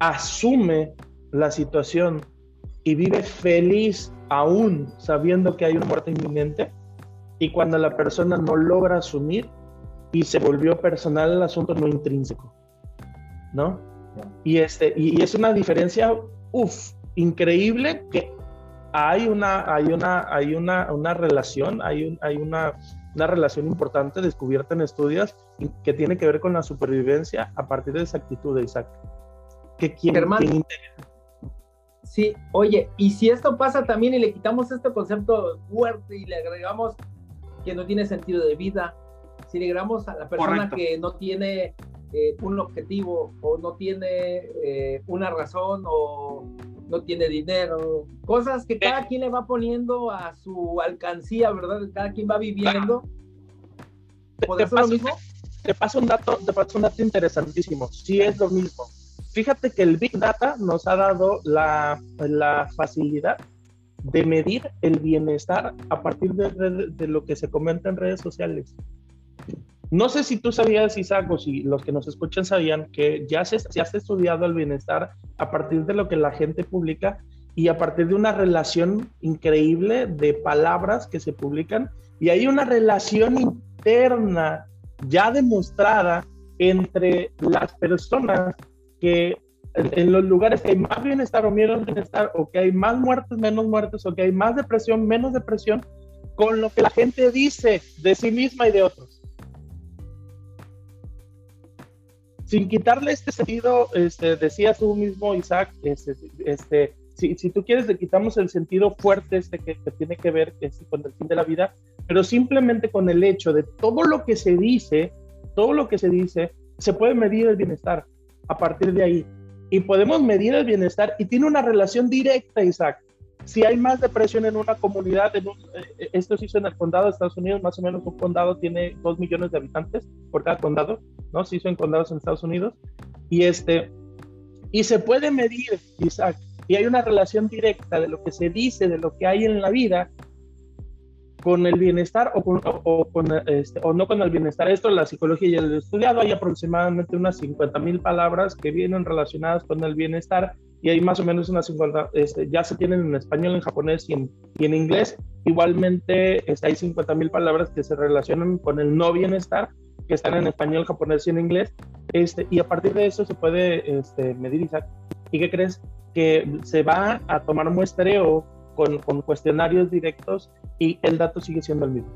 Speaker 2: asume la situación y vive feliz aún sabiendo que hay una muerte inminente, y cuando la persona no logra asumir y se volvió personal el asunto, no intrínseco, ¿no? Y, este, y, es una diferencia, uff, increíble que hay una, hay una, hay una, una relación, hay, un, hay una, una relación importante descubierta en estudios que tiene que ver con la supervivencia a partir de esa actitud de Isaac.
Speaker 1: Que quien, Sí, oye, y si esto pasa también y le quitamos este concepto fuerte y le agregamos que no tiene sentido de vida, si le agregamos a la persona que no tiene eh, un objetivo o no tiene eh, una razón o no tiene dinero, cosas que cada quien le va poniendo a su alcancía, ¿verdad? Cada quien va viviendo.
Speaker 2: Te, lo mismo? Te paso un dato, te paso un dato interesantísimo. Sí es lo mismo. Fíjate que el Big Data nos ha dado la, la facilidad de medir el bienestar a partir de, de, lo que se comenta en redes sociales. No sé si tú sabías, Isaac, o si los que nos escuchan sabían que ya se, se ha estudiado el bienestar a partir de lo que la gente publica y a partir de una relación increíble de palabras que se publican y hay una relación interna ya demostrada entre las personas que en los lugares que hay más bienestar o menos bienestar, o que hay más muertes, menos muertes, o que hay más depresión, menos depresión, con lo que la gente dice de sí misma y de otros. sin quitarle este sentido, este, decías tú mismo, Isaac, este, este, si, si, tú quieres, le quitamos el sentido fuerte este que, tiene que ver este, con el fin de la vida, pero simplemente con el hecho de todo lo que se dice, todo lo que se dice, se puede medir el bienestar a partir de ahí. Y podemos medir el bienestar y tiene una relación directa, Isaac, si hay más depresión en una comunidad, en eh, esto se hizo en el condado de Estados Unidos, más o menos un condado tiene dos millones de habitantes por cada condado, ¿no? Se hizo en condados en Estados Unidos. Y, este, y se puede medir, Isaac, y hay una relación directa de lo que se dice, de lo que hay en la vida, con el bienestar o, con, o, con este, o no con el bienestar. Esto la psicología lo he estudiado, hay aproximadamente unas 50 mil palabras que vienen relacionadas con el bienestar y hay más o menos unas 50, este, ya se tienen en español, en japonés y en, y en inglés. Igualmente este, hay 50 mil palabras que se relacionan con el no bienestar, que están en español, japonés y en inglés. Este, y a partir de eso se puede este, medir, Isaac. ¿Y qué crees? Que se va a tomar muestreo con, cuestionarios directos y el dato sigue siendo el mismo.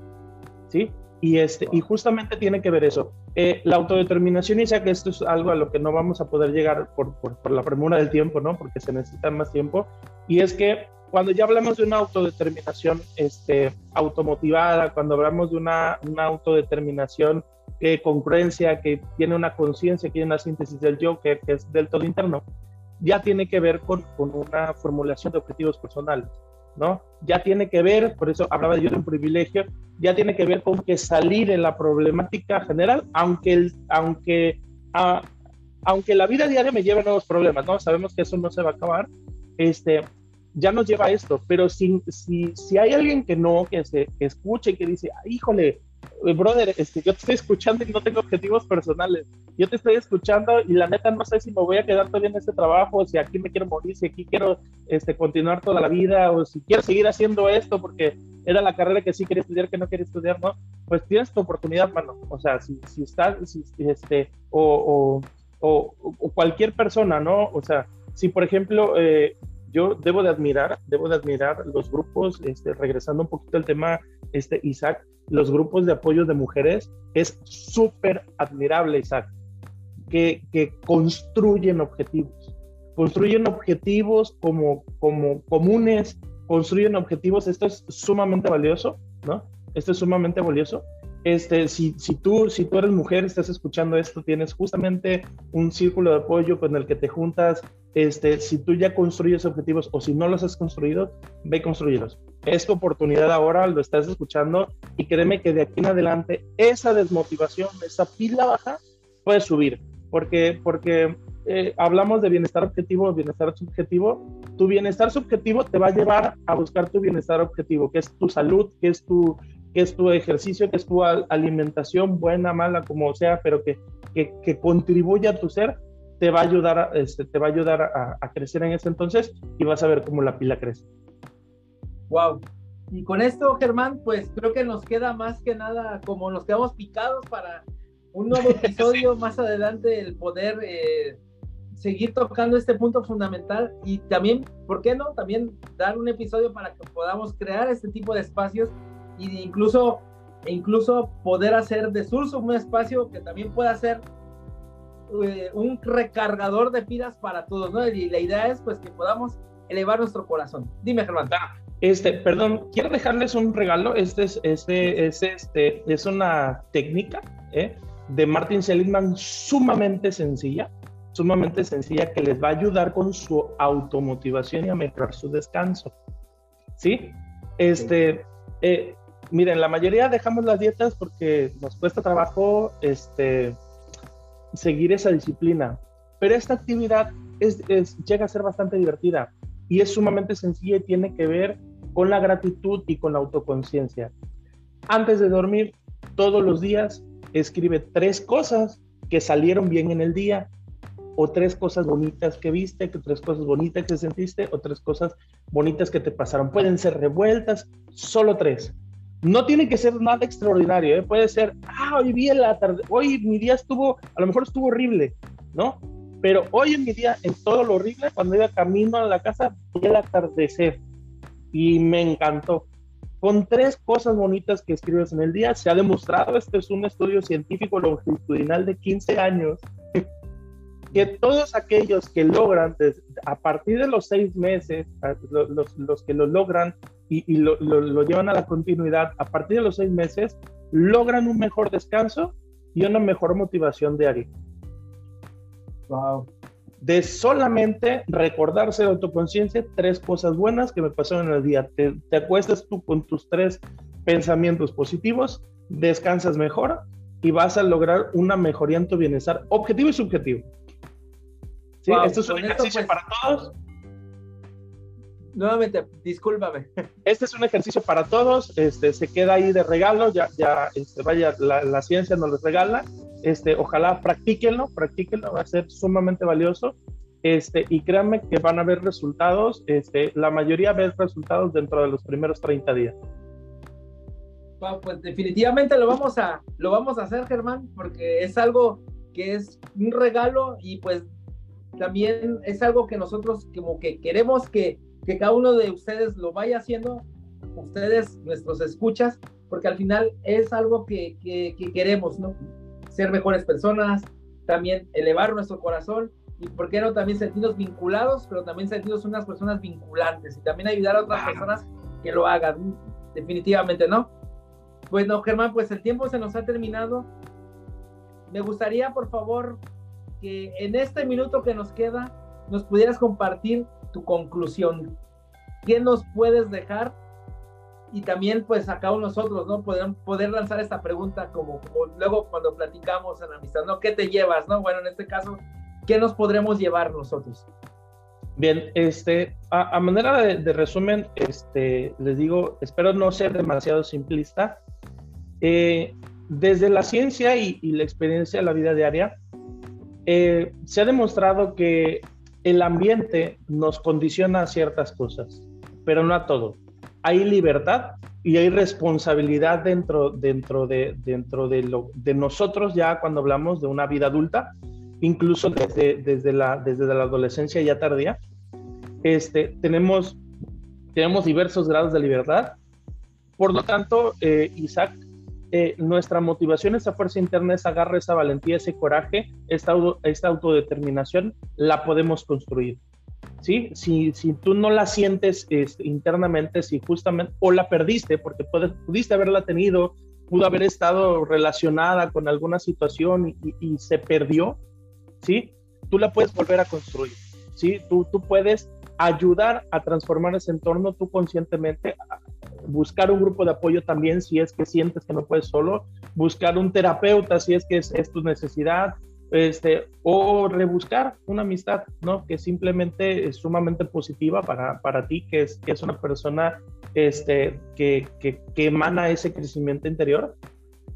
Speaker 2: ¿Sí? Y, este, y justamente tiene que ver eso. Eh, la autodeterminación, y que esto es algo a lo que no vamos a poder llegar por, por, la premura del tiempo, ¿no? Porque se necesita más tiempo. Y es que cuando ya hablamos de una autodeterminación este, automotivada, cuando hablamos de una, una autodeterminación que congruencia, que tiene una conciencia, que tiene una síntesis del yo, que, es del todo interno, ya tiene que ver con, con una formulación de objetivos personales. ¿no? Ya tiene que ver, por eso hablaba yo de un privilegio, ya tiene que ver con que salir en la problemática general, aunque, aunque, aunque la vida diaria me lleve nuevos problemas, ¿no? Sabemos que eso no se va a acabar, este, ya nos lleva a esto, pero si, si, si hay alguien que no, que se que escuche y que dice, híjole, eh, brother, este, yo te estoy escuchando y no tengo objetivos personales. Yo te estoy escuchando y la neta no sé si me voy a quedar todavía en este trabajo, si aquí me quiero morir, si aquí quiero este, continuar toda la vida, o si quiero seguir haciendo esto porque era la carrera que sí quería estudiar, que no quería estudiar, ¿no? Pues tienes tu oportunidad, mano. O sea, si, si estás, si, este, o, o, o, cualquier persona, ¿no? O sea, si por ejemplo, eh, yo debo de admirar, debo de admirar los grupos, este, regresando un poquito al tema, este, Isaac, los grupos de apoyo de mujeres, es súper admirable, Isaac, que, que, construyen objetivos, construyen objetivos como, como comunes, construyen objetivos, esto es sumamente valioso, ¿no? Esto es sumamente valioso. Este, si, si, tú, si tú eres mujer, estás escuchando esto, tienes justamente un círculo de apoyo con el que te juntas este, si tú ya construyes objetivos o si no los has construido, ve construirlos. Es tu oportunidad ahora, lo estás escuchando y créeme que de aquí en adelante esa desmotivación, esa pila baja puede subir, porque, porque eh, hablamos de bienestar objetivo, bienestar subjetivo. Tu bienestar subjetivo te va a llevar a buscar tu bienestar objetivo, que es tu salud, que es tu, que es tu ejercicio, que es tu alimentación, buena, mala, como sea, pero que, que, que contribuya a tu ser te va a ayudar, a, este, te va a, ayudar a, crecer en ese entonces y vas a ver cómo la pila crece.
Speaker 1: Wow. Y con esto, Germán, pues creo que nos queda más que nada como nos quedamos picados para un nuevo episodio más adelante, el poder eh, seguir tocando este punto fundamental y también, ¿por qué no? También dar un episodio para que podamos crear este tipo de espacios e incluso, incluso poder hacer de Surso un espacio que también pueda ser eh, un recargador de pilas para todos, ¿no? Y la idea es pues que podamos elevar nuestro corazón. Dime, Germán.
Speaker 2: Ah, este, perdón, quiero dejarles un regalo. Este es, este, es, este, es una técnica ¿eh? de Martin Seligman sumamente sencilla, sumamente sencilla que les va a ayudar con su automotivación y a mejorar su descanso. ¿Sí? Este, eh, miren, la mayoría dejamos las dietas porque nos cuesta trabajo, este, seguir esa disciplina. Pero esta actividad es, llega a ser bastante divertida y es sumamente sencilla y tiene que ver con la gratitud y con la autoconciencia. Antes de dormir, todos los días, escribe tres cosas que salieron bien en el día, o tres cosas bonitas que viste, que tres cosas bonitas que sentiste, o tres cosas bonitas que te pasaron. Pueden ser revueltas, solo tres. No tiene que ser nada extraordinario, ¿eh? puede ser, ah, hoy vi la tarde, hoy mi día estuvo, a lo mejor estuvo horrible, ¿no? Pero hoy en mi día, en todo lo horrible, cuando iba camino a la casa, vi el atardecer y me encantó. Con tres cosas bonitas que escribes en el día, se ha demostrado, este es un estudio científico longitudinal de 15 años, que todos aquellos que logran, a partir de los seis meses, los, los que lo logran, y, lo, lo, llevan a la continuidad, a partir de los seis meses, logran un mejor descanso y una mejor motivación diaria. Wow. De solamente recordarse de autoconciencia tres cosas buenas que me pasaron en el día. Te, te acuestas tú con tus tres pensamientos positivos, descansas mejor y vas a lograr una mejoría en tu bienestar objetivo y subjetivo. ¿Sí? Esto es un ejercicio pues para todos
Speaker 1: nuevamente, discúlpame.
Speaker 2: Este es un ejercicio para todos, este, se queda ahí de regalo, ya, ya, este, vaya, la, ciencia nos lo regala, este, ojalá practíquenlo, practíquenlo, va a ser sumamente valioso, este, y créanme que van a ver resultados, este, la mayoría ve resultados dentro de los primeros 30 días.
Speaker 1: pues definitivamente lo vamos a, lo vamos a hacer, Germán, porque es algo que es un regalo y pues también es algo que nosotros como que queremos que, que cada uno de ustedes lo vaya haciendo, ustedes, nuestros escuchas, porque al final es algo que, que, queremos, ¿no? Ser mejores personas, también elevar nuestro corazón y, ¿por qué no? También sentirnos vinculados, pero también sentirnos unas personas vinculantes y también ayudar a otras personas que lo hagan, definitivamente, ¿no? Bueno, Germán, pues el tiempo se nos ha terminado. Me gustaría, por favor, que en este minuto que nos queda nos pudieras compartir tu conclusión. ¿Qué nos puedes dejar? Y también pues acá nosotros, ¿no? Poder, poder lanzar esta pregunta como, luego cuando platicamos en amistad, ¿no? ¿Qué te llevas, no? Bueno, en este caso, ¿qué nos podremos llevar nosotros?
Speaker 2: Bien, este, a, manera de, resumen, este, les digo, espero no ser demasiado simplista. Eh, desde la ciencia y, y, la experiencia de la vida diaria, eh, se ha demostrado que el ambiente nos condiciona a ciertas cosas, pero no a todo. Hay libertad y hay responsabilidad dentro, dentro, de, dentro de, nosotros ya cuando hablamos de una vida adulta, incluso desde, desde, la, desde la adolescencia ya tardía. Este, tenemos, tenemos diversos grados de libertad. Por lo tanto, eh, Isaac, eh, nuestra motivación, esa fuerza interna, esa garra, esa valentía, ese coraje, esta, esta autodeterminación, la podemos construir. ¿sí? Si, si tú no la sientes este, internamente, si justamente, o la perdiste, porque pudiste haberla tenido, pudo haber estado relacionada con alguna situación y, se perdió, ¿sí? Tú la puedes volver a construir, ¿sí? Tú, tú puedes ayudar a transformar ese entorno tú conscientemente, buscar un grupo de apoyo también si es que sientes que no puedes solo, buscar un terapeuta si es que es, tu necesidad, este, o rebuscar una amistad, ¿no? Que simplemente es sumamente positiva para, para ti, que es, que es una persona este, que, que, que emana ese crecimiento interior,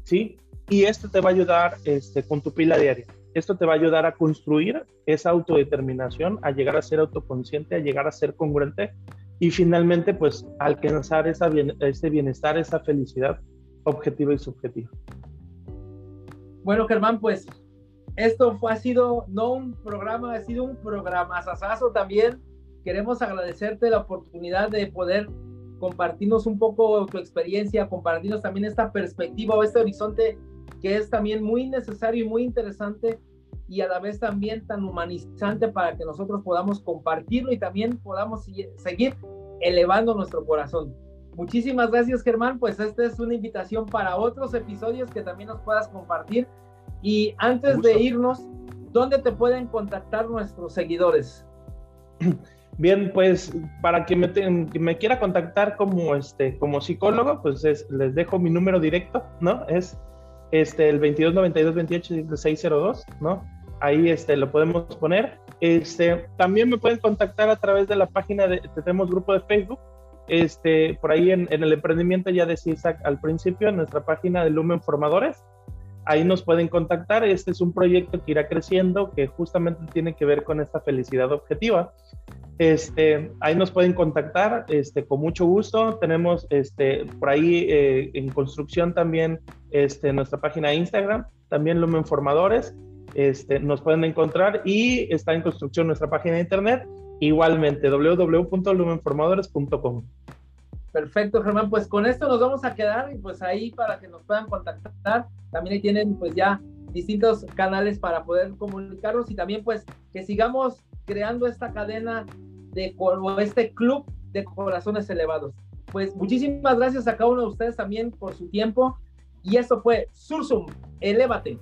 Speaker 2: ¿sí? Y esto te va a ayudar este, con tu pila diaria. Esto te va a ayudar a construir esa autodeterminación, a llegar a ser autoconsciente, a llegar a ser congruente y finalmente pues alcanzar esa ese bienestar, esa felicidad objetiva y subjetiva.
Speaker 1: Bueno, Germán, pues esto fue, ha sido no un programa, ha sido un programa sasazo también. Queremos agradecerte la oportunidad de poder compartirnos un poco tu experiencia, compartirnos también esta perspectiva o este horizonte que es también muy necesario y muy interesante y a la vez también tan humanizante para que nosotros podamos compartirlo y también podamos seguir elevando nuestro corazón. Muchísimas gracias Germán, pues esta es una invitación para otros episodios que también nos puedas compartir. Y antes de irnos, ¿dónde te pueden contactar nuestros seguidores?
Speaker 2: Bien, pues para que me, me, quiera contactar como, este, como psicólogo, pues les dejo mi número directo, ¿no? Es este, el 22 92 28 602, ¿no? ahí este, lo podemos poner. Este, también me pueden contactar a través de la página de, tenemos grupo de Facebook, este, por ahí en, el emprendimiento ya decía Isaac al principio, en nuestra página de Lumen Formadores, ahí nos pueden contactar. Este es un proyecto que irá creciendo, que justamente tiene que ver con esta felicidad objetiva. Este, ahí nos pueden contactar, este, con mucho gusto. Tenemos, este, por ahí eh, en construcción también, este, nuestra página de Instagram, también Lumen Formadores. Este, nos pueden encontrar y está en construcción nuestra página de internet, igualmente www.lumenformadores.com.
Speaker 1: Perfecto, Germán. Pues con esto nos vamos a quedar y pues ahí para que nos puedan contactar. También ahí tienen pues ya distintos canales para poder comunicarnos y también pues que sigamos creando esta cadena de o este club de corazones elevados. Pues muchísimas gracias a cada uno de ustedes también por su tiempo y esto fue Sursum, elévate.